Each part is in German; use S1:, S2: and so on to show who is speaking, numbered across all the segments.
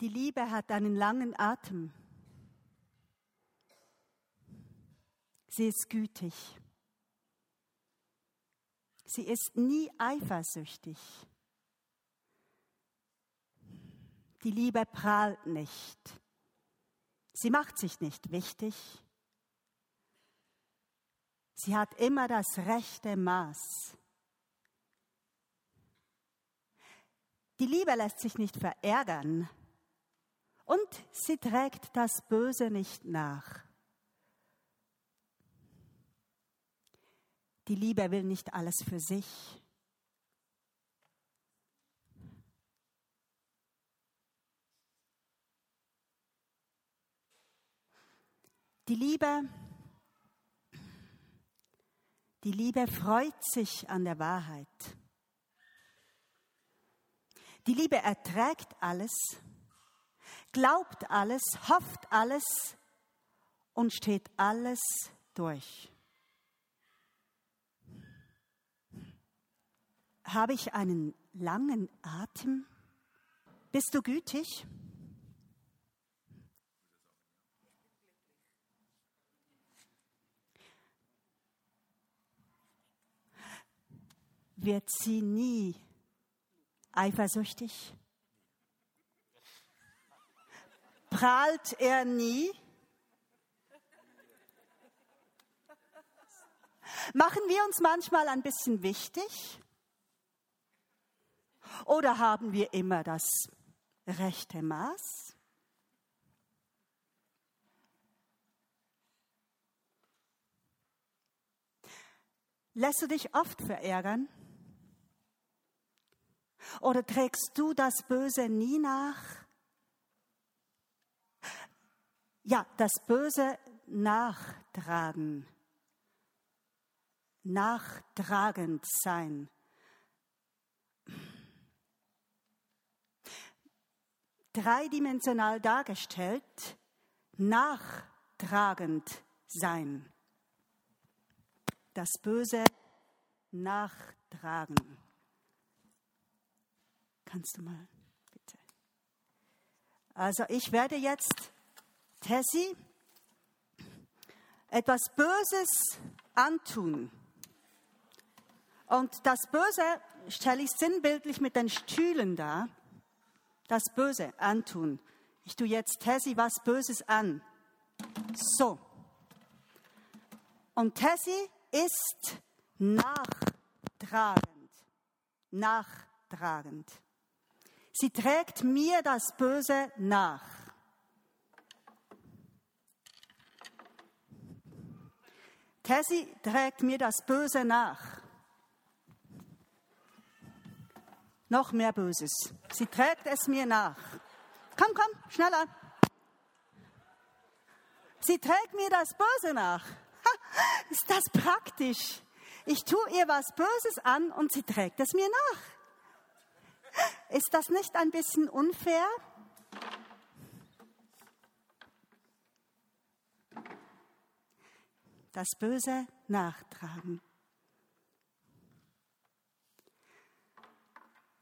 S1: Die Liebe hat einen langen Atem. Sie ist gütig. Sie ist nie eifersüchtig. Die Liebe prahlt nicht. Sie macht sich nicht wichtig. Sie hat immer das rechte Maß. Die Liebe lässt sich nicht verärgern und sie trägt das Böse nicht nach. Die Liebe will nicht alles für sich. Die Liebe, die Liebe freut sich an der Wahrheit. Die Liebe erträgt alles, glaubt alles, hofft alles und steht alles durch. Habe ich einen langen Atem? Bist du gütig? Wird sie nie eifersüchtig? Prahlt er nie? Machen wir uns manchmal ein bisschen wichtig? Oder haben wir immer das rechte Maß? Lässt du dich oft verärgern? Oder trägst du das Böse nie nach? Ja, das Böse nachtragen, nachtragend sein. dreidimensional dargestellt, nachtragend sein. Das Böse nachtragen. Kannst du mal, bitte. Also ich werde jetzt Tessie etwas Böses antun. Und das Böse stelle ich sinnbildlich mit den Stühlen dar das Böse antun. Ich tue jetzt Tessie was Böses an. So. Und Tessie ist nachtragend. Nachtragend. Sie trägt mir das Böse nach. Tessie trägt mir das Böse nach. noch mehr Böses. Sie trägt es mir nach. Komm, komm, schneller. Sie trägt mir das Böse nach. Ha, ist das praktisch? Ich tue ihr was Böses an und sie trägt es mir nach. Ist das nicht ein bisschen unfair? Das Böse nachtragen.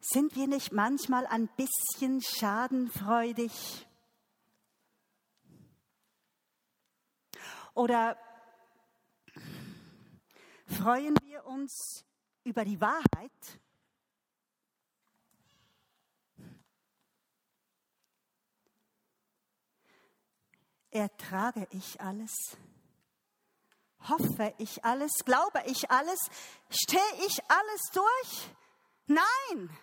S1: Sind wir nicht manchmal ein bisschen schadenfreudig? Oder freuen wir uns über die Wahrheit? Ertrage ich alles? Hoffe ich alles? Glaube ich alles? Stehe ich alles durch? Nein!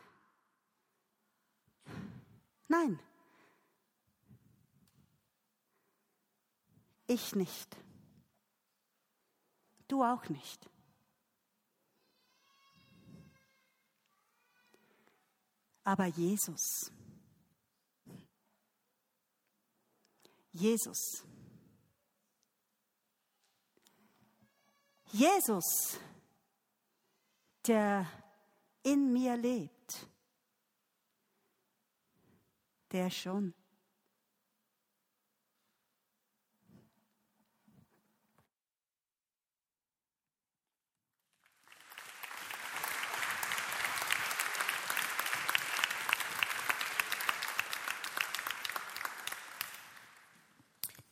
S1: Nein, ich nicht. Du auch nicht. Aber Jesus, Jesus, Jesus, der in mir lebt, der schon.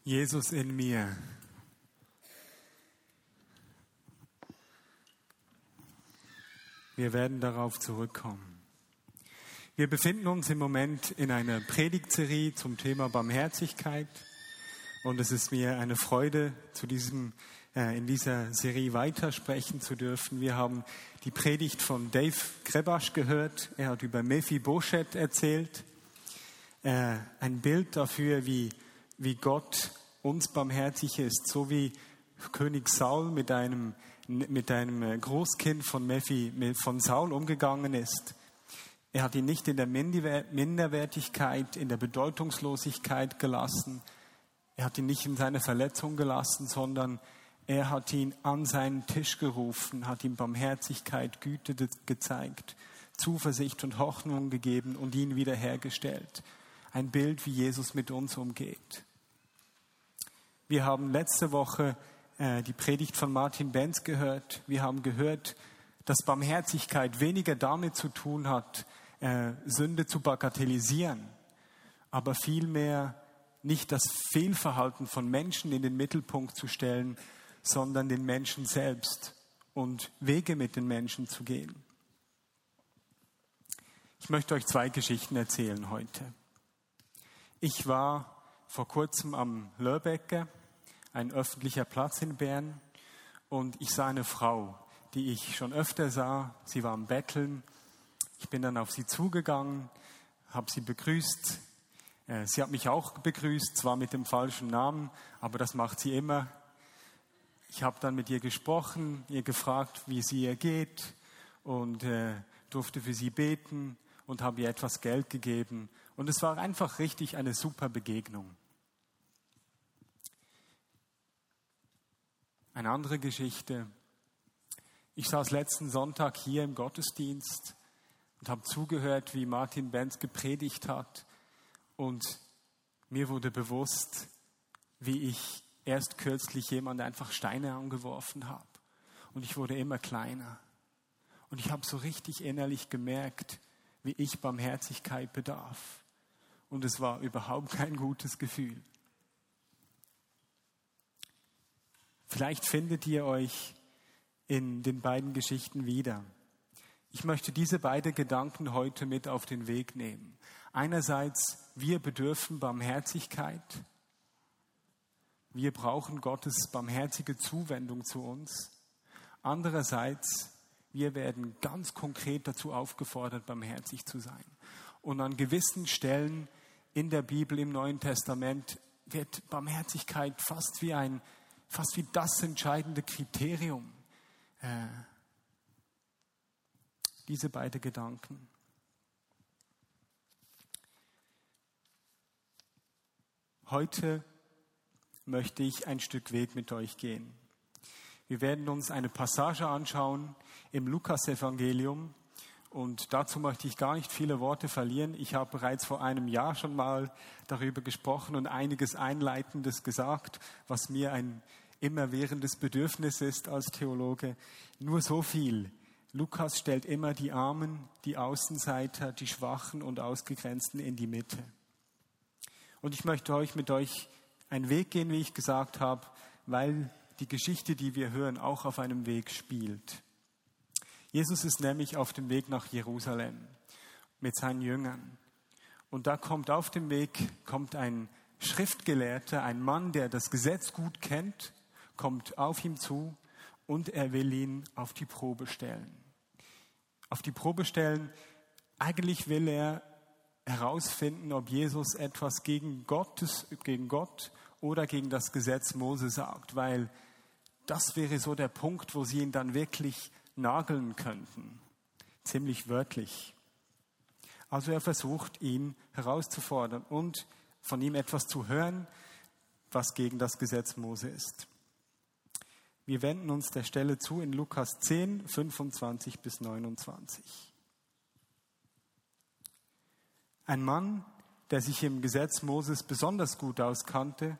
S2: Jesus in mir. Wir werden darauf zurückkommen. Wir befinden uns im Moment in einer Predigtserie zum Thema Barmherzigkeit und es ist mir eine Freude, zu diesem, äh, in dieser Serie weitersprechen zu dürfen. Wir haben die Predigt von Dave Krebasch gehört. Er hat über Mephi Boshet erzählt. Äh, ein Bild dafür, wie wie Gott uns barmherzig ist, so wie König Saul mit einem, mit einem Großkind von, Mephi, von Saul umgegangen ist. Er hat ihn nicht in der Minderwertigkeit, in der Bedeutungslosigkeit gelassen. Er hat ihn nicht in seiner Verletzung gelassen, sondern er hat ihn an seinen Tisch gerufen, hat ihm Barmherzigkeit, Güte gezeigt, Zuversicht und Hoffnung gegeben und ihn wiederhergestellt ein Bild, wie Jesus mit uns umgeht. Wir haben letzte Woche äh, die Predigt von Martin Benz gehört. Wir haben gehört, dass Barmherzigkeit weniger damit zu tun hat, äh, Sünde zu bagatellisieren, aber vielmehr nicht das Fehlverhalten von Menschen in den Mittelpunkt zu stellen, sondern den Menschen selbst und Wege mit den Menschen zu gehen. Ich möchte euch zwei Geschichten erzählen heute. Ich war vor kurzem am Lörbecke, ein öffentlicher Platz in Bern, und ich sah eine Frau, die ich schon öfter sah. Sie war am Betteln. Ich bin dann auf sie zugegangen, habe sie begrüßt. Äh, sie hat mich auch begrüßt, zwar mit dem falschen Namen, aber das macht sie immer. Ich habe dann mit ihr gesprochen, ihr gefragt, wie sie ihr geht und äh, durfte für sie beten und habe ihr etwas Geld gegeben und es war einfach richtig eine super Begegnung. Eine andere Geschichte. Ich saß letzten Sonntag hier im Gottesdienst und habe zugehört, wie Martin Benz gepredigt hat. Und mir wurde bewusst, wie ich erst kürzlich jemand einfach Steine angeworfen habe. Und ich wurde immer kleiner. Und ich habe so richtig innerlich gemerkt, wie ich Barmherzigkeit bedarf und es war überhaupt kein gutes Gefühl. Vielleicht findet ihr euch in den beiden Geschichten wieder. Ich möchte diese beiden Gedanken heute mit auf den Weg nehmen. Einerseits, wir bedürfen Barmherzigkeit. Wir brauchen Gottes barmherzige Zuwendung zu uns. Andererseits, wir werden ganz konkret dazu aufgefordert, barmherzig zu sein. Und an gewissen Stellen in der Bibel im Neuen Testament wird Barmherzigkeit fast wie ein, fast wie das entscheidende Kriterium. Äh, diese beiden Gedanken. Heute möchte ich ein Stück Weg mit euch gehen. Wir werden uns eine Passage anschauen im Lukas-Evangelium, und dazu möchte ich gar nicht viele Worte verlieren. Ich habe bereits vor einem Jahr schon mal darüber gesprochen und einiges Einleitendes gesagt, was mir ein immerwährendes Bedürfnis ist als Theologe. Nur so viel. Lukas stellt immer die Armen, die Außenseiter, die Schwachen und Ausgegrenzten in die Mitte. Und ich möchte euch mit euch einen Weg gehen, wie ich gesagt habe, weil die Geschichte, die wir hören, auch auf einem Weg spielt. Jesus ist nämlich auf dem Weg nach Jerusalem mit seinen Jüngern. Und da kommt auf dem Weg, kommt ein Schriftgelehrter, ein Mann, der das Gesetz gut kennt, kommt auf ihm zu und er will ihn auf die Probe stellen. Auf die Probe stellen, eigentlich will er herausfinden, ob Jesus etwas gegen, Gottes, gegen Gott oder gegen das Gesetz Mose sagt, weil das wäre so der Punkt, wo sie ihn dann wirklich nageln könnten. Ziemlich wörtlich. Also er versucht, ihn herauszufordern und von ihm etwas zu hören, was gegen das Gesetz Mose ist. Wir wenden uns der Stelle zu in Lukas 10, 25 bis 29. Ein Mann, der sich im Gesetz Moses besonders gut auskannte,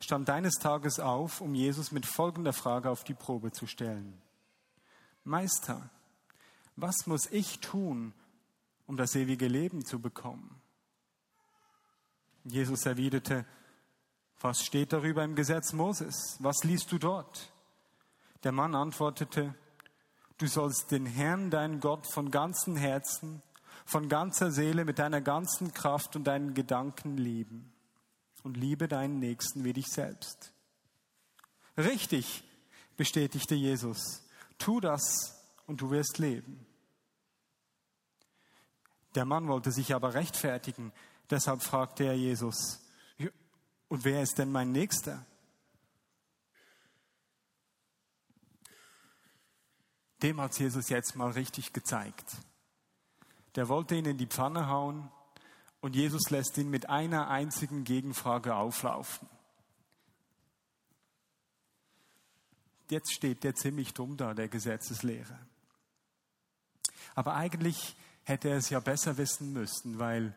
S2: stand eines Tages auf, um Jesus mit folgender Frage auf die Probe zu stellen. Meister, was muss ich tun, um das ewige Leben zu bekommen? Jesus erwiderte, Was steht darüber im Gesetz Moses? Was liest du dort? Der Mann antwortete, du sollst den Herrn, deinen Gott, von ganzem Herzen, von ganzer Seele, mit deiner ganzen Kraft und deinen Gedanken lieben. Und liebe deinen Nächsten wie dich selbst. Richtig, bestätigte Jesus. Tu das und du wirst leben. Der Mann wollte sich aber rechtfertigen. Deshalb fragte er Jesus, und wer ist denn mein Nächster? Dem hat Jesus jetzt mal richtig gezeigt. Der wollte ihn in die Pfanne hauen und Jesus lässt ihn mit einer einzigen Gegenfrage auflaufen. Jetzt steht der ziemlich dumm da, der Gesetzeslehrer. Aber eigentlich hätte er es ja besser wissen müssen, weil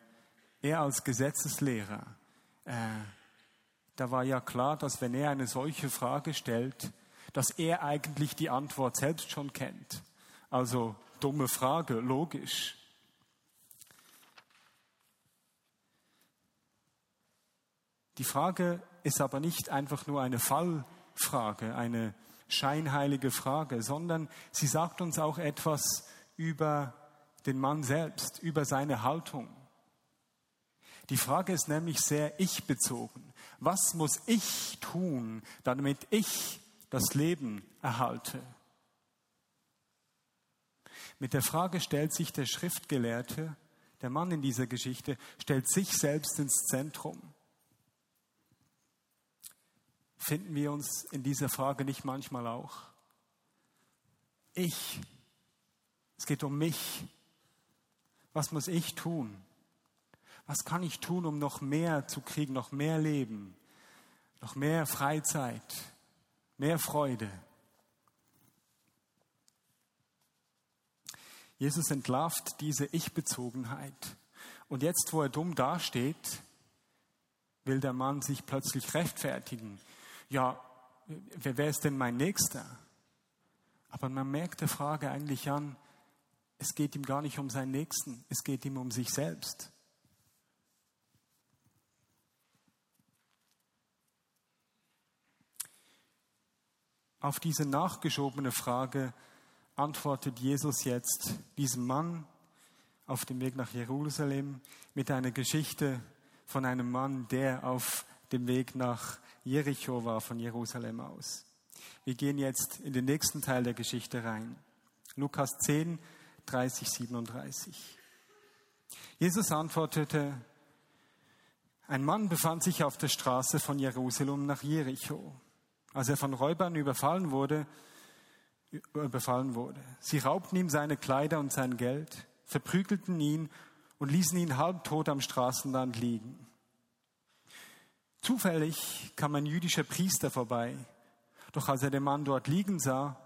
S2: er als Gesetzeslehrer äh, da war ja klar, dass wenn er eine solche Frage stellt, dass er eigentlich die Antwort selbst schon kennt. Also dumme Frage, logisch. Die Frage ist aber nicht einfach nur eine Fallfrage, eine scheinheilige Frage, sondern sie sagt uns auch etwas über den Mann selbst, über seine Haltung. Die Frage ist nämlich sehr ich-bezogen. Was muss ich tun, damit ich das Leben erhalte? Mit der Frage stellt sich der Schriftgelehrte, der Mann in dieser Geschichte, stellt sich selbst ins Zentrum. Finden wir uns in dieser Frage nicht manchmal auch? Ich. Es geht um mich. Was muss ich tun? was kann ich tun, um noch mehr zu kriegen, noch mehr Leben, noch mehr Freizeit, mehr Freude. Jesus entlarvt diese Ich-Bezogenheit. Und jetzt, wo er dumm dasteht, will der Mann sich plötzlich rechtfertigen. Ja, wer ist denn mein Nächster? Aber man merkt der Frage eigentlich an, es geht ihm gar nicht um seinen Nächsten, es geht ihm um sich selbst. Auf diese nachgeschobene Frage antwortet Jesus jetzt diesem Mann auf dem Weg nach Jerusalem mit einer Geschichte von einem Mann, der auf dem Weg nach Jericho war von Jerusalem aus. Wir gehen jetzt in den nächsten Teil der Geschichte rein. Lukas 10, 30, 37. Jesus antwortete, ein Mann befand sich auf der Straße von Jerusalem nach Jericho als er von Räubern überfallen wurde, überfallen wurde. Sie raubten ihm seine Kleider und sein Geld, verprügelten ihn und ließen ihn halbtot am Straßenrand liegen. Zufällig kam ein jüdischer Priester vorbei, doch als er den Mann dort liegen sah,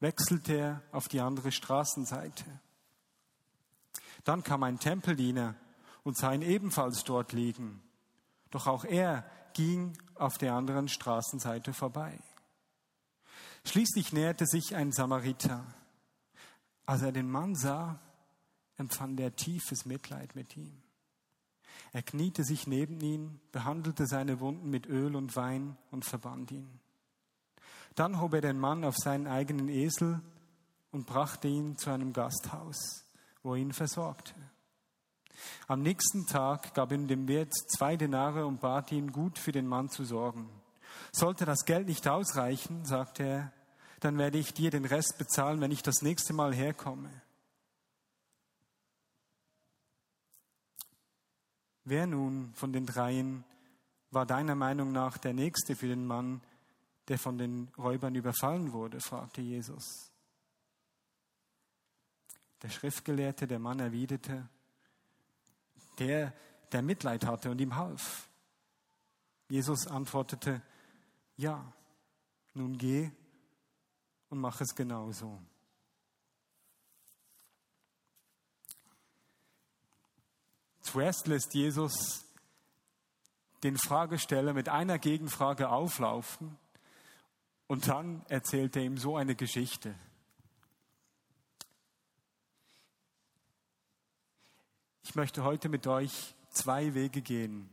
S2: wechselte er auf die andere Straßenseite. Dann kam ein Tempeldiener und sah ihn ebenfalls dort liegen, doch auch er ging auf der anderen Straßenseite vorbei. Schließlich näherte sich ein Samariter. Als er den Mann sah, empfand er tiefes Mitleid mit ihm. Er kniete sich neben ihn, behandelte seine Wunden mit Öl und Wein und verband ihn. Dann hob er den Mann auf seinen eigenen Esel und brachte ihn zu einem Gasthaus, wo er ihn versorgte. Am nächsten Tag gab ihm dem Wirt zwei Denare und bat ihn, gut für den Mann zu sorgen. Sollte das Geld nicht ausreichen, sagte er, dann werde ich dir den Rest bezahlen, wenn ich das nächste Mal herkomme. Wer nun von den dreien war deiner Meinung nach der Nächste für den Mann, der von den Räubern überfallen wurde? fragte Jesus. Der Schriftgelehrte, der Mann erwiderte, der, der Mitleid hatte und ihm half. Jesus antwortete, ja, nun geh und mach es genauso. Zuerst lässt Jesus den Fragesteller mit einer Gegenfrage auflaufen und dann erzählt er ihm so eine Geschichte. Ich möchte heute mit euch zwei Wege gehen,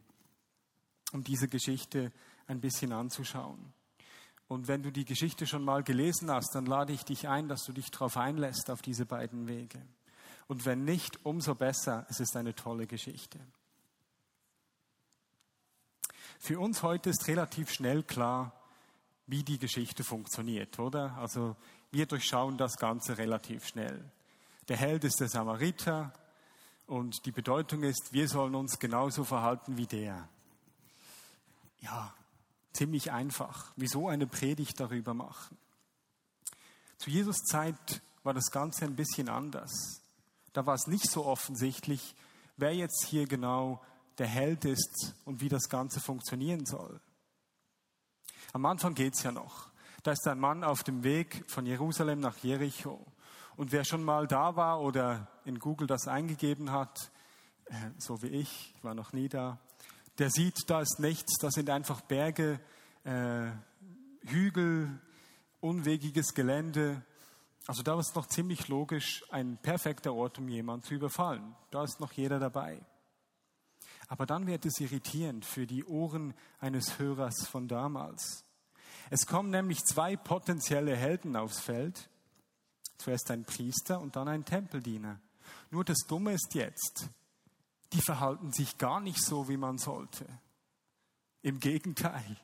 S2: um diese Geschichte ein bisschen anzuschauen. Und wenn du die Geschichte schon mal gelesen hast, dann lade ich dich ein, dass du dich darauf einlässt, auf diese beiden Wege. Und wenn nicht, umso besser, es ist eine tolle Geschichte. Für uns heute ist relativ schnell klar, wie die Geschichte funktioniert, oder? Also wir durchschauen das Ganze relativ schnell. Der Held ist der Samariter und die Bedeutung ist, wir sollen uns genauso verhalten wie der. Ja, ziemlich einfach. Wieso eine Predigt darüber machen? Zu Jesus Zeit war das Ganze ein bisschen anders. Da war es nicht so offensichtlich, wer jetzt hier genau der Held ist und wie das Ganze funktionieren soll. Am Anfang geht es ja noch. Da ist ein Mann auf dem Weg von Jerusalem nach Jericho. Und wer schon mal da war oder in Google das eingegeben hat, äh, so wie ich, ich war noch nie da, der sieht, da ist nichts, da sind einfach Berge, äh, Hügel, unwegiges Gelände. Also da ist noch ziemlich logisch ein perfekter Ort, um jemanden zu überfallen. Da ist noch jeder dabei. Aber dann wird es irritierend für die Ohren eines Hörers von damals. Es kommen nämlich zwei potenzielle Helden aufs Feld. Zuerst ein Priester und dann ein Tempeldiener. Nur das Dumme ist jetzt, die verhalten sich gar nicht so, wie man sollte. Im Gegenteil,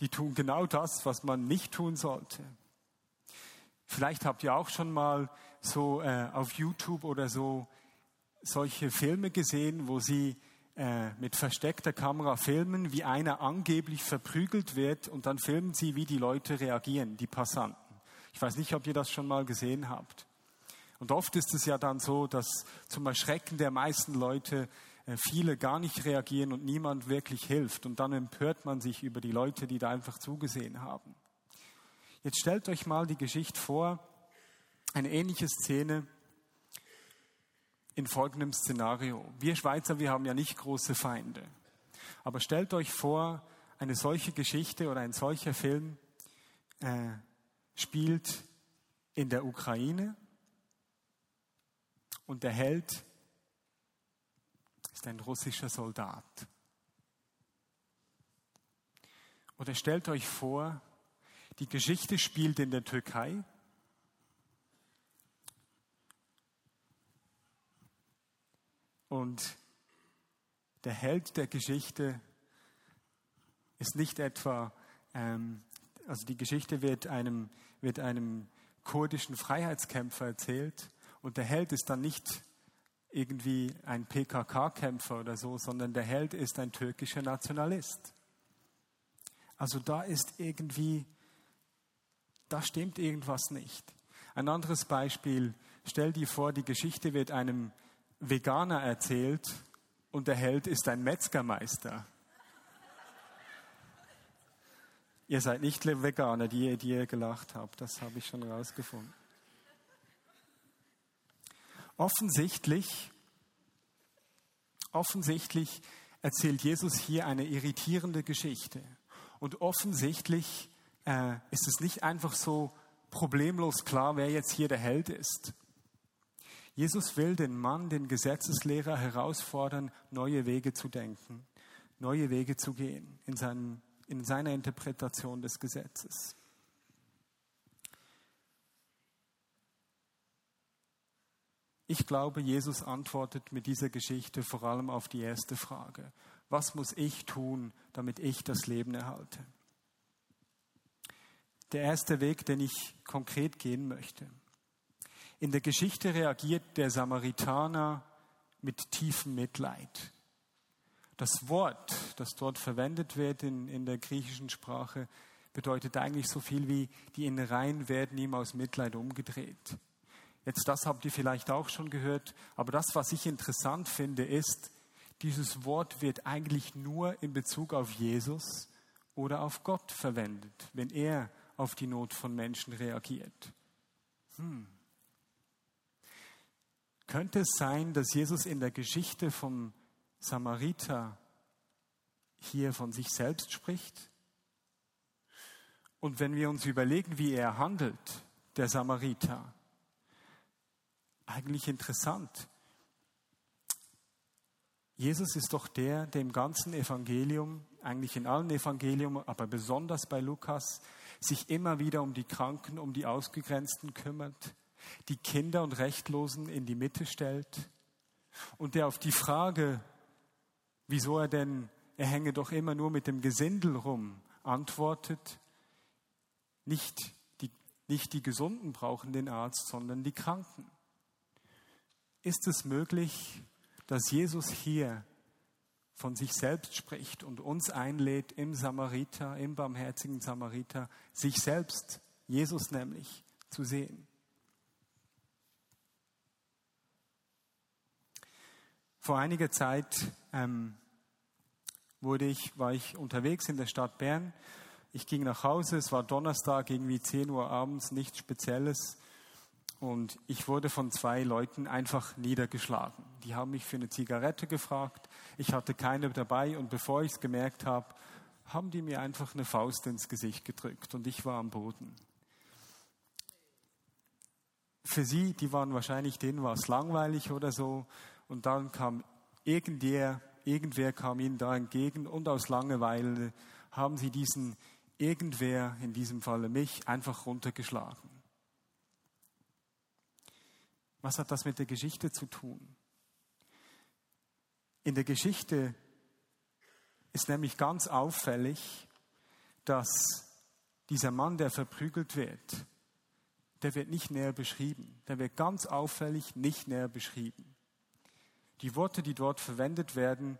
S2: die tun genau das, was man nicht tun sollte. Vielleicht habt ihr auch schon mal so äh, auf YouTube oder so solche Filme gesehen, wo sie äh, mit versteckter Kamera filmen, wie einer angeblich verprügelt wird und dann filmen sie, wie die Leute reagieren, die Passanten. Ich weiß nicht, ob ihr das schon mal gesehen habt. Und oft ist es ja dann so, dass zum Erschrecken der meisten Leute äh, viele gar nicht reagieren und niemand wirklich hilft. Und dann empört man sich über die Leute, die da einfach zugesehen haben. Jetzt stellt euch mal die Geschichte vor, eine ähnliche Szene in folgendem Szenario. Wir Schweizer, wir haben ja nicht große Feinde. Aber stellt euch vor, eine solche Geschichte oder ein solcher Film äh, spielt in der Ukraine und der Held ist ein russischer Soldat. Oder stellt euch vor, die Geschichte spielt in der Türkei. Und der Held der Geschichte ist nicht etwa, ähm, also die Geschichte wird einem, wird einem kurdischen Freiheitskämpfer erzählt, und der Held ist dann nicht irgendwie ein PKK-Kämpfer oder so, sondern der Held ist ein türkischer Nationalist. Also da ist irgendwie, da stimmt irgendwas nicht. Ein anderes Beispiel, stell dir vor, die Geschichte wird einem Veganer erzählt und der Held ist ein Metzgermeister. Ihr seid nicht Veganer, die, die ihr gelacht habt, das habe ich schon rausgefunden. Offensichtlich, offensichtlich erzählt Jesus hier eine irritierende Geschichte. Und offensichtlich äh, ist es nicht einfach so problemlos klar, wer jetzt hier der Held ist. Jesus will den Mann, den Gesetzeslehrer herausfordern, neue Wege zu denken, neue Wege zu gehen in, seinem, in seiner Interpretation des Gesetzes. Ich glaube, Jesus antwortet mit dieser Geschichte vor allem auf die erste Frage. Was muss ich tun, damit ich das Leben erhalte? Der erste Weg, den ich konkret gehen möchte. In der Geschichte reagiert der Samaritaner mit tiefem Mitleid. Das Wort, das dort verwendet wird in, in der griechischen Sprache, bedeutet eigentlich so viel wie, die Innereien werden ihm aus Mitleid umgedreht. Jetzt das habt ihr vielleicht auch schon gehört, aber das, was ich interessant finde, ist, dieses Wort wird eigentlich nur in Bezug auf Jesus oder auf Gott verwendet, wenn er auf die Not von Menschen reagiert. Hm. Könnte es sein, dass Jesus in der Geschichte vom Samariter hier von sich selbst spricht? Und wenn wir uns überlegen, wie er handelt, der Samariter, eigentlich interessant. Jesus ist doch der, der im ganzen Evangelium, eigentlich in allen Evangelium, aber besonders bei Lukas, sich immer wieder um die Kranken, um die Ausgegrenzten kümmert, die Kinder und Rechtlosen in die Mitte stellt und der auf die Frage, wieso er denn, er hänge doch immer nur mit dem Gesindel rum, antwortet, nicht die, nicht die Gesunden brauchen den Arzt, sondern die Kranken. Ist es möglich, dass Jesus hier von sich selbst spricht und uns einlädt im Samariter, im barmherzigen Samariter, sich selbst, Jesus nämlich, zu sehen. Vor einiger Zeit ähm, wurde ich, war ich unterwegs in der Stadt Bern. Ich ging nach Hause, es war Donnerstag, irgendwie 10 Uhr abends, nichts Spezielles. Und ich wurde von zwei Leuten einfach niedergeschlagen. Die haben mich für eine Zigarette gefragt. Ich hatte keine dabei und bevor ich es gemerkt habe, haben die mir einfach eine Faust ins Gesicht gedrückt und ich war am Boden. Für sie, die waren wahrscheinlich, denen war es langweilig oder so. Und dann kam irgendwer, irgendwer kam ihnen da entgegen und aus Langeweile haben sie diesen irgendwer, in diesem Falle mich, einfach runtergeschlagen. Was hat das mit der Geschichte zu tun? In der Geschichte ist nämlich ganz auffällig, dass dieser Mann, der verprügelt wird, der wird nicht näher beschrieben. Der wird ganz auffällig nicht näher beschrieben. Die Worte, die dort verwendet werden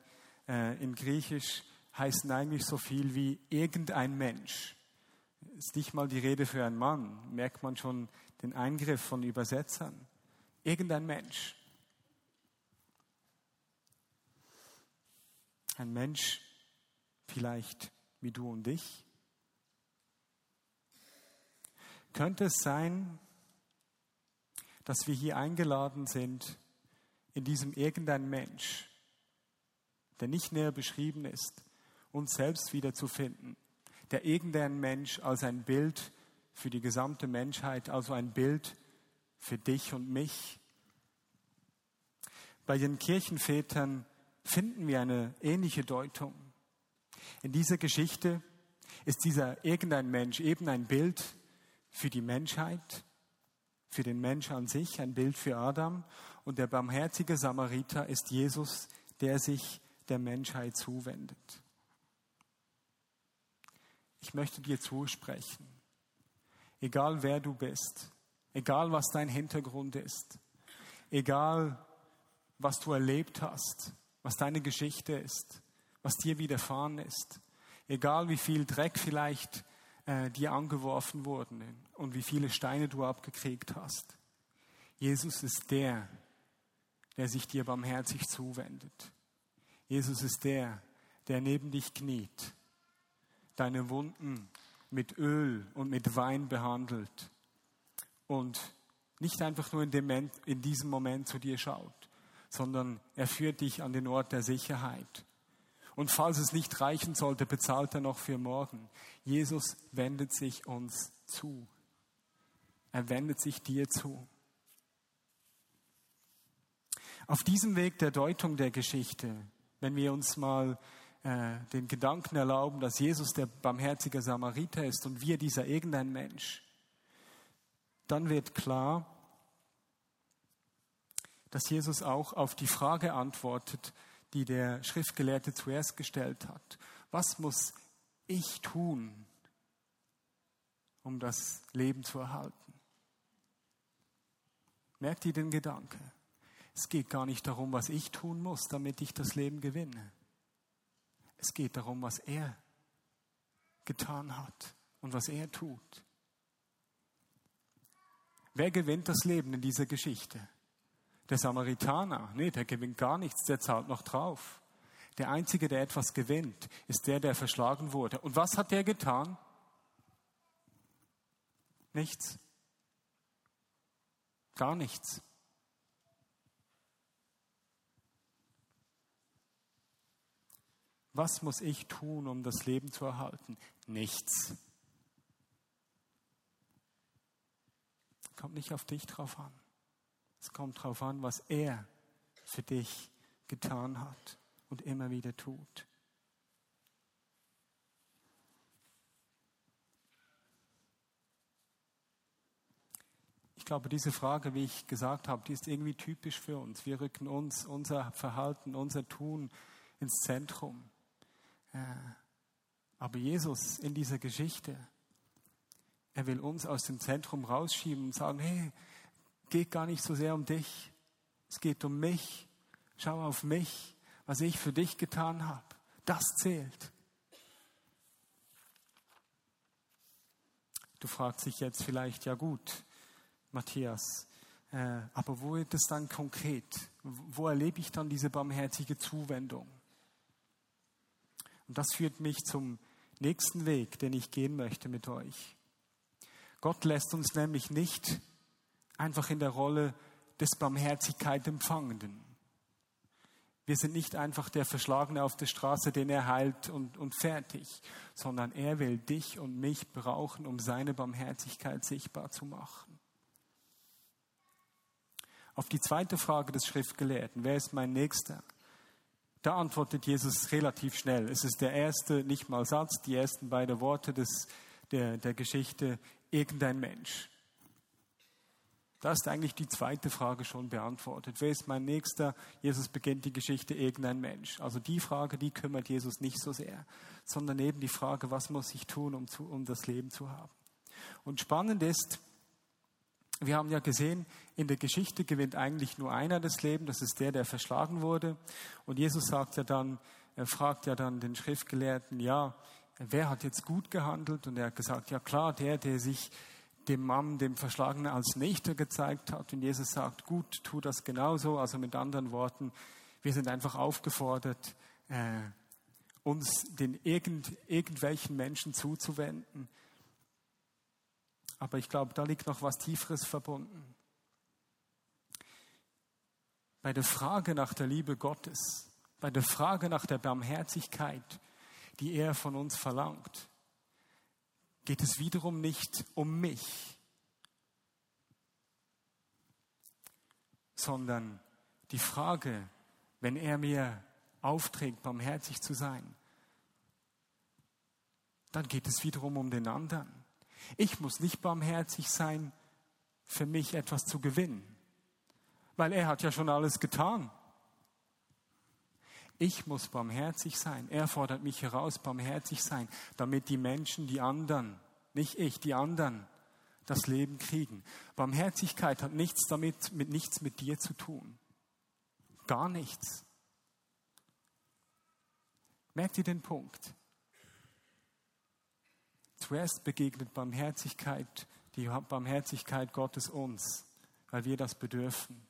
S2: äh, in Griechisch, heißen eigentlich so viel wie irgendein Mensch. Ist nicht mal die Rede für einen Mann, merkt man schon den Eingriff von Übersetzern. Irgendein Mensch. Ein Mensch vielleicht wie du und ich. Könnte es sein, dass wir hier eingeladen sind, in diesem irgendein Mensch, der nicht näher beschrieben ist, uns selbst wiederzufinden, der irgendein Mensch als ein Bild für die gesamte Menschheit, also ein Bild für dich und mich. Bei den Kirchenvätern finden wir eine ähnliche Deutung. In dieser Geschichte ist dieser irgendein Mensch eben ein Bild für die Menschheit, für den Mensch an sich, ein Bild für Adam. Und der barmherzige Samariter ist Jesus, der sich der Menschheit zuwendet. Ich möchte dir zusprechen, egal wer du bist, Egal was dein Hintergrund ist. Egal was du erlebt hast, was deine Geschichte ist, was dir widerfahren ist. Egal wie viel Dreck vielleicht äh, dir angeworfen wurden und wie viele Steine du abgekriegt hast. Jesus ist der, der sich dir barmherzig zuwendet. Jesus ist der, der neben dich kniet, deine Wunden mit Öl und mit Wein behandelt und nicht einfach nur in, dem, in diesem Moment zu dir schaut, sondern er führt dich an den Ort der Sicherheit. Und falls es nicht reichen sollte, bezahlt er noch für morgen. Jesus wendet sich uns zu. Er wendet sich dir zu. Auf diesem Weg der Deutung der Geschichte, wenn wir uns mal äh, den Gedanken erlauben, dass Jesus der barmherzige Samariter ist und wir dieser irgendein Mensch, dann wird klar, dass Jesus auch auf die Frage antwortet, die der Schriftgelehrte zuerst gestellt hat. Was muss ich tun, um das Leben zu erhalten? Merkt ihr den Gedanke? Es geht gar nicht darum, was ich tun muss, damit ich das Leben gewinne. Es geht darum, was er getan hat und was er tut. Wer gewinnt das Leben in dieser Geschichte? Der Samaritaner. Nee, der gewinnt gar nichts, der zahlt noch drauf. Der Einzige, der etwas gewinnt, ist der, der verschlagen wurde. Und was hat der getan? Nichts. Gar nichts. Was muss ich tun, um das Leben zu erhalten? Nichts. kommt nicht auf dich drauf an. Es kommt drauf an, was er für dich getan hat. und immer wieder tut. Ich glaube, diese Frage, wie ich gesagt habe, die ist irgendwie typisch für uns. Wir rücken uns, unser Verhalten, unser Tun ins Zentrum. Äh, aber Jesus in dieser Geschichte, er will uns aus dem Zentrum rausschieben und sagen, hey, geht gar nicht so sehr um dich. Es geht um mich. Schau auf mich, was ich für dich getan habe. Das zählt. Du fragst dich jetzt vielleicht, ja gut, Matthias, äh, aber wo wird es dann konkret? Wo erlebe ich dann diese barmherzige Zuwendung? Und das führt mich zum nächsten Weg, den ich gehen möchte mit euch. Gott lässt uns nämlich nicht einfach in der Rolle des Barmherzigkeit Empfangenden. Wir sind nicht einfach der Verschlagene auf der Straße, den er heilt und, und fertig, sondern er will dich und mich brauchen, um seine Barmherzigkeit sichtbar zu machen. Auf die zweite Frage des Schriftgelehrten, wer ist mein Nächster? Da antwortet Jesus relativ schnell. Es ist der erste, nicht mal Satz, die ersten beiden Worte des, der, der Geschichte, irgendein Mensch. Da ist eigentlich die zweite Frage schon beantwortet. Wer ist mein Nächster? Jesus beginnt die Geschichte irgendein Mensch. Also die Frage, die kümmert Jesus nicht so sehr, sondern eben die Frage, was muss ich tun, um, zu, um das Leben zu haben. Und spannend ist, wir haben ja gesehen, in der Geschichte gewinnt eigentlich nur einer das Leben, das ist der, der verschlagen wurde. Und Jesus sagt ja dann, er fragt ja dann den Schriftgelehrten, ja, wer hat jetzt gut gehandelt? Und er hat gesagt, ja klar, der, der sich dem Mann, dem Verschlagenen als Nächster gezeigt hat. Und Jesus sagt, gut, tu das genauso. Also mit anderen Worten, wir sind einfach aufgefordert, äh, uns den irgend, irgendwelchen Menschen zuzuwenden, aber ich glaube, da liegt noch was Tieferes verbunden. Bei der Frage nach der Liebe Gottes, bei der Frage nach der Barmherzigkeit, die er von uns verlangt, geht es wiederum nicht um mich, sondern die Frage, wenn er mir aufträgt, barmherzig zu sein, dann geht es wiederum um den anderen. Ich muss nicht barmherzig sein, für mich etwas zu gewinnen, weil er hat ja schon alles getan. Ich muss barmherzig sein. Er fordert mich heraus, barmherzig sein, damit die Menschen, die anderen, nicht ich, die anderen, das Leben kriegen. Barmherzigkeit hat nichts damit, mit nichts mit dir zu tun. Gar nichts. Merkt ihr den Punkt? Zuerst begegnet Barmherzigkeit, die Barmherzigkeit Gottes uns, weil wir das bedürfen.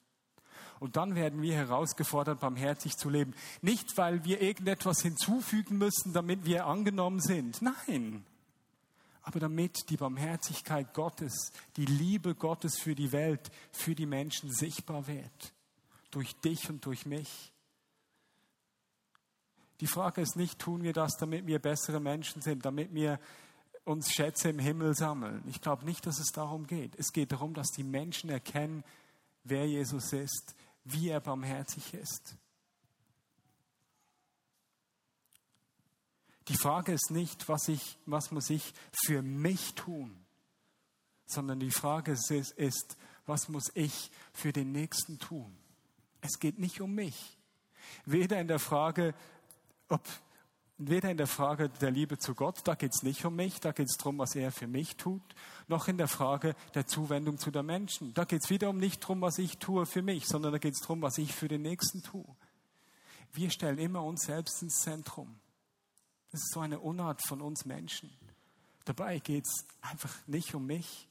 S2: Und dann werden wir herausgefordert, barmherzig zu leben. Nicht, weil wir irgendetwas hinzufügen müssen, damit wir angenommen sind. Nein. Aber damit die Barmherzigkeit Gottes, die Liebe Gottes für die Welt, für die Menschen sichtbar wird. Durch dich und durch mich. Die Frage ist nicht, tun wir das, damit wir bessere Menschen sind, damit wir uns Schätze im Himmel sammeln. Ich glaube nicht, dass es darum geht. Es geht darum, dass die Menschen erkennen, wer Jesus ist, wie er barmherzig ist. Die Frage ist nicht, was, ich, was muss ich für mich tun, sondern die Frage ist, ist, was muss ich für den Nächsten tun. Es geht nicht um mich. Weder in der Frage, ob Weder in der Frage der Liebe zu Gott, da geht es nicht um mich, da geht es darum, was er für mich tut, noch in der Frage der Zuwendung zu den Menschen. Da geht es wiederum nicht darum, was ich tue für mich, sondern da geht es darum, was ich für den Nächsten tue. Wir stellen immer uns selbst ins Zentrum. Das ist so eine Unart von uns Menschen. Dabei geht es einfach nicht um mich,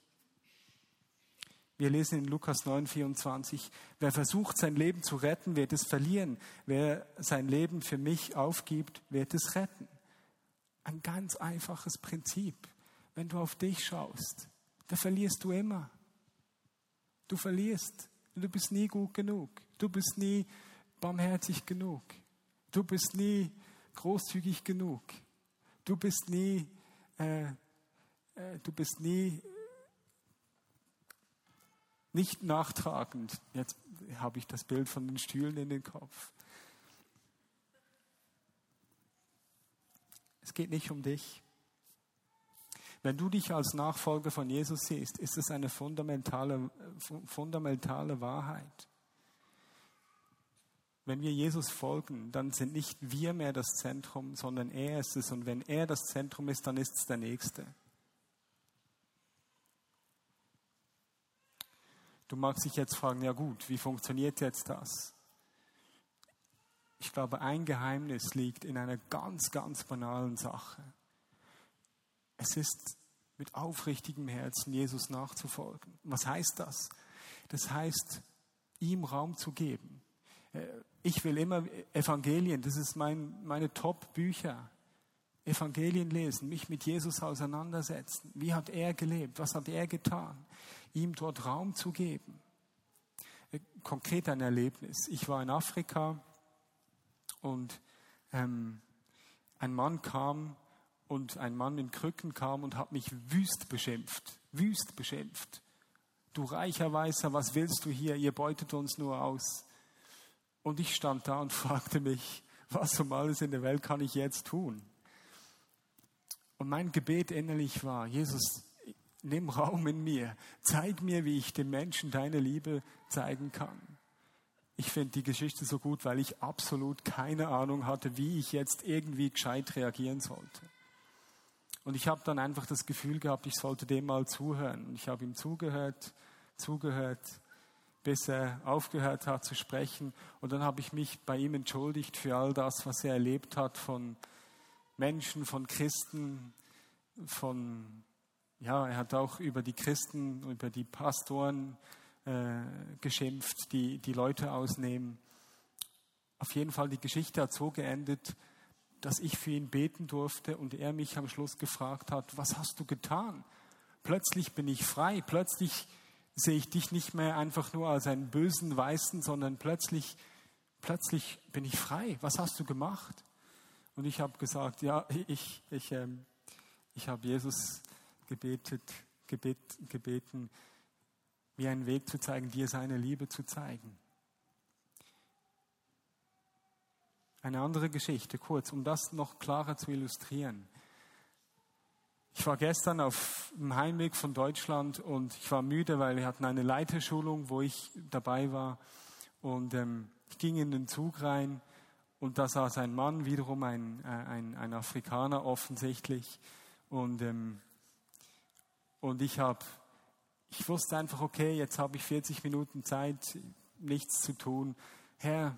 S2: wir lesen in Lukas 9, 24, wer versucht, sein Leben zu retten, wird es verlieren. Wer sein Leben für mich aufgibt, wird es retten. Ein ganz einfaches Prinzip. Wenn du auf dich schaust, da verlierst du immer. Du verlierst. Du bist nie gut genug. Du bist nie barmherzig genug. Du bist nie großzügig genug. Du bist nie, äh, äh, du bist nie nicht nachtragend. Jetzt habe ich das Bild von den Stühlen in den Kopf. geht nicht um dich. Wenn du dich als Nachfolger von Jesus siehst, ist es eine fundamentale, fundamentale Wahrheit. Wenn wir Jesus folgen, dann sind nicht wir mehr das Zentrum, sondern er ist es. Und wenn er das Zentrum ist, dann ist es der Nächste. Du magst dich jetzt fragen, ja gut, wie funktioniert jetzt das? Ich glaube, ein Geheimnis liegt in einer ganz, ganz banalen Sache. Es ist mit aufrichtigem Herzen Jesus nachzufolgen. Was heißt das? Das heißt, ihm Raum zu geben. Äh, ich will immer Evangelien, das ist mein, meine Top-Bücher. Evangelien lesen, mich mit Jesus auseinandersetzen. Wie hat er gelebt? Was hat er getan? Ihm dort Raum zu geben. Äh, konkret ein Erlebnis. Ich war in Afrika und ähm, ein Mann kam und ein Mann in Krücken kam und hat mich wüst beschimpft. Wüst beschimpft. Du reicher Weißer, was willst du hier? Ihr beutet uns nur aus. Und ich stand da und fragte mich, was um alles in der Welt kann ich jetzt tun? Und mein Gebet innerlich war, Jesus, nimm Raum in mir, zeig mir, wie ich den Menschen deine Liebe zeigen kann. Ich finde die Geschichte so gut, weil ich absolut keine Ahnung hatte, wie ich jetzt irgendwie gescheit reagieren sollte. Und ich habe dann einfach das Gefühl gehabt, ich sollte dem mal zuhören. Und ich habe ihm zugehört, zugehört, bis er aufgehört hat zu sprechen. Und dann habe ich mich bei ihm entschuldigt für all das, was er erlebt hat von Menschen, von Christen, von, ja, er hat auch über die Christen, über die Pastoren äh, geschimpft, die die Leute ausnehmen. Auf jeden Fall, die Geschichte hat so geendet, dass ich für ihn beten durfte und er mich am Schluss gefragt hat, was hast du getan? Plötzlich bin ich frei, plötzlich sehe ich dich nicht mehr einfach nur als einen bösen Weißen, sondern plötzlich, plötzlich bin ich frei. Was hast du gemacht? Und ich habe gesagt, ja, ich, ich, ähm, ich habe Jesus gebetet, gebet, gebeten, mir einen Weg zu zeigen, dir seine Liebe zu zeigen. Eine andere Geschichte, kurz, um das noch klarer zu illustrieren. Ich war gestern auf dem Heimweg von Deutschland und ich war müde, weil wir hatten eine Leiterschulung, wo ich dabei war. Und ähm, ich ging in den Zug rein und da saß ein Mann, wiederum ein, äh, ein, ein Afrikaner offensichtlich. Und, ähm, und ich habe, ich wusste einfach, okay, jetzt habe ich 40 Minuten Zeit, nichts zu tun. Herr,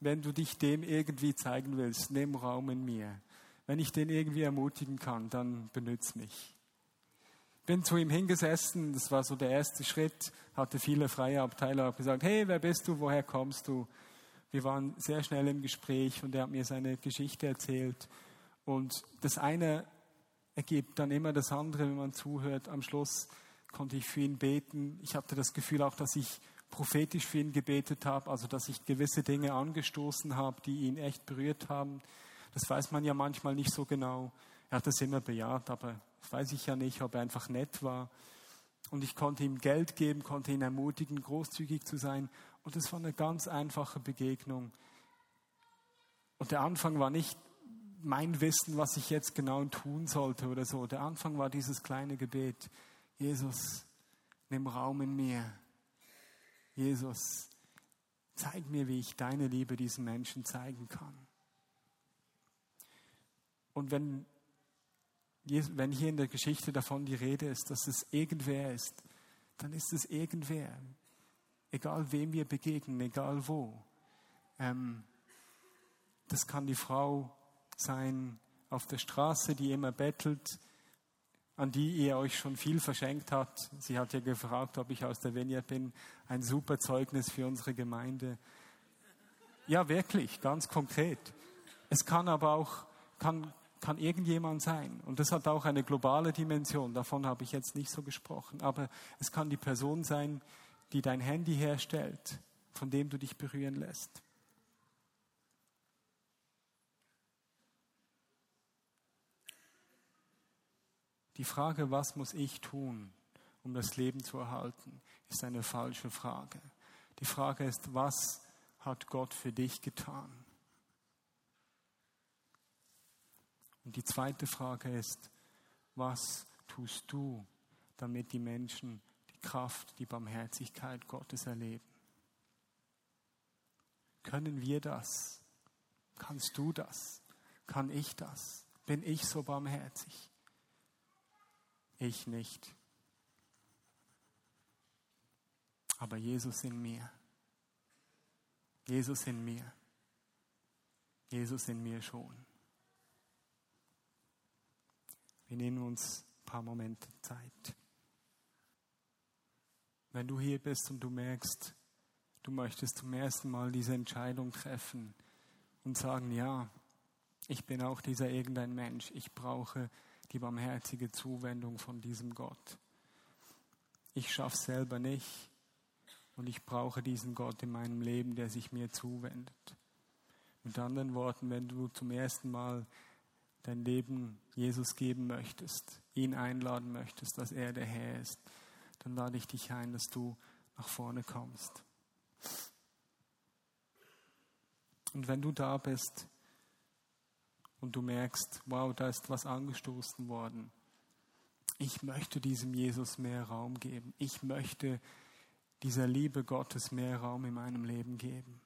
S2: wenn du dich dem irgendwie zeigen willst, nimm Raum in mir. Wenn ich den irgendwie ermutigen kann, dann benütz mich. Bin zu ihm hingesessen, das war so der erste Schritt, hatte viele freie Abteile, habe gesagt, hey, wer bist du, woher kommst du? Wir waren sehr schnell im Gespräch und er hat mir seine Geschichte erzählt. Und das eine ergibt dann immer das andere, wenn man zuhört. Am Schluss konnte ich für ihn beten. Ich hatte das Gefühl auch, dass ich prophetisch für ihn gebetet habe, also dass ich gewisse Dinge angestoßen habe, die ihn echt berührt haben. Das weiß man ja manchmal nicht so genau. Er hat das immer bejaht, aber das weiß ich ja nicht, ob er einfach nett war. Und ich konnte ihm Geld geben, konnte ihn ermutigen, großzügig zu sein. Und es war eine ganz einfache Begegnung. Und der Anfang war nicht mein Wissen, was ich jetzt genau tun sollte oder so. Der Anfang war dieses kleine Gebet. Jesus, nimm Raum in mir. Jesus, zeig mir, wie ich deine Liebe diesen Menschen zeigen kann. Und wenn, wenn hier in der Geschichte davon die Rede ist, dass es irgendwer ist, dann ist es irgendwer. Egal wem wir begegnen, egal wo. Ähm, das kann die Frau sein auf der Straße, die immer bettelt, an die ihr euch schon viel verschenkt habt. Sie hat ja gefragt, ob ich aus der Vineyard bin. Ein super Zeugnis für unsere Gemeinde. Ja, wirklich, ganz konkret. Es kann aber auch, kann kann irgendjemand sein. Und das hat auch eine globale Dimension. Davon habe ich jetzt nicht so gesprochen. Aber es kann die Person sein, die dein Handy herstellt, von dem du dich berühren lässt. Die Frage, was muss ich tun, um das Leben zu erhalten, ist eine falsche Frage. Die Frage ist, was hat Gott für dich getan? Und die zweite Frage ist, was tust du, damit die Menschen Kraft, die Barmherzigkeit Gottes erleben? Können wir das? Kannst du das? Kann ich das? Bin ich so barmherzig? Ich nicht. Aber Jesus in mir. Jesus in mir. Jesus in mir schon. Wir nehmen uns ein paar Momente Zeit. Wenn du hier bist und du merkst, du möchtest zum ersten Mal diese Entscheidung treffen und sagen, ja, ich bin auch dieser irgendein Mensch, ich brauche die barmherzige Zuwendung von diesem Gott. Ich schaffe es selber nicht und ich brauche diesen Gott in meinem Leben, der sich mir zuwendet. Mit anderen Worten, wenn du zum ersten Mal dein Leben Jesus geben möchtest, ihn einladen möchtest, dass er der Herr ist, dann lade ich dich ein, dass du nach vorne kommst. Und wenn du da bist und du merkst, wow, da ist was angestoßen worden, ich möchte diesem Jesus mehr Raum geben. Ich möchte dieser Liebe Gottes mehr Raum in meinem Leben geben.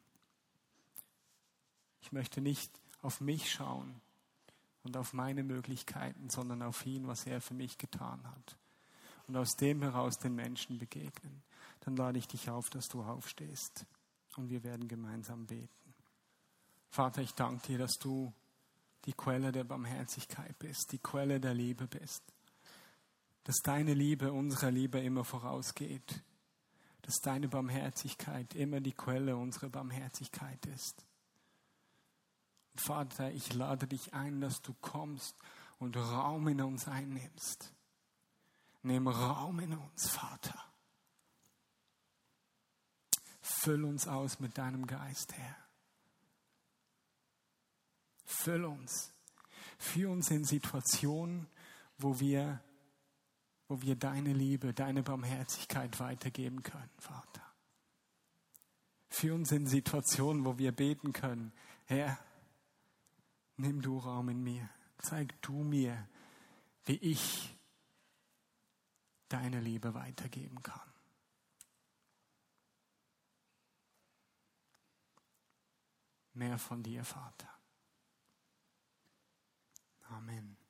S2: Ich möchte nicht auf mich schauen und auf meine Möglichkeiten, sondern auf ihn, was er für mich getan hat. Und aus dem heraus den Menschen begegnen. Dann lade ich dich auf, dass du aufstehst und wir werden gemeinsam beten. Vater, ich danke dir, dass du die Quelle der Barmherzigkeit bist, die Quelle der Liebe bist. Dass deine Liebe unserer Liebe immer vorausgeht. Dass deine Barmherzigkeit immer die Quelle unserer Barmherzigkeit ist. Vater, ich lade dich ein, dass du kommst und Raum in uns einnimmst. Nimm Raum in uns, Vater. Füll uns aus mit deinem Geist, Herr. Füll uns. Führ uns in Situationen, wo wir, wo wir deine Liebe, deine Barmherzigkeit weitergeben können, Vater. Führ uns in Situationen, wo wir beten können, Herr, Nimm du Raum in mir. Zeig du mir, wie ich deine Liebe weitergeben kann. Mehr von dir, Vater. Amen.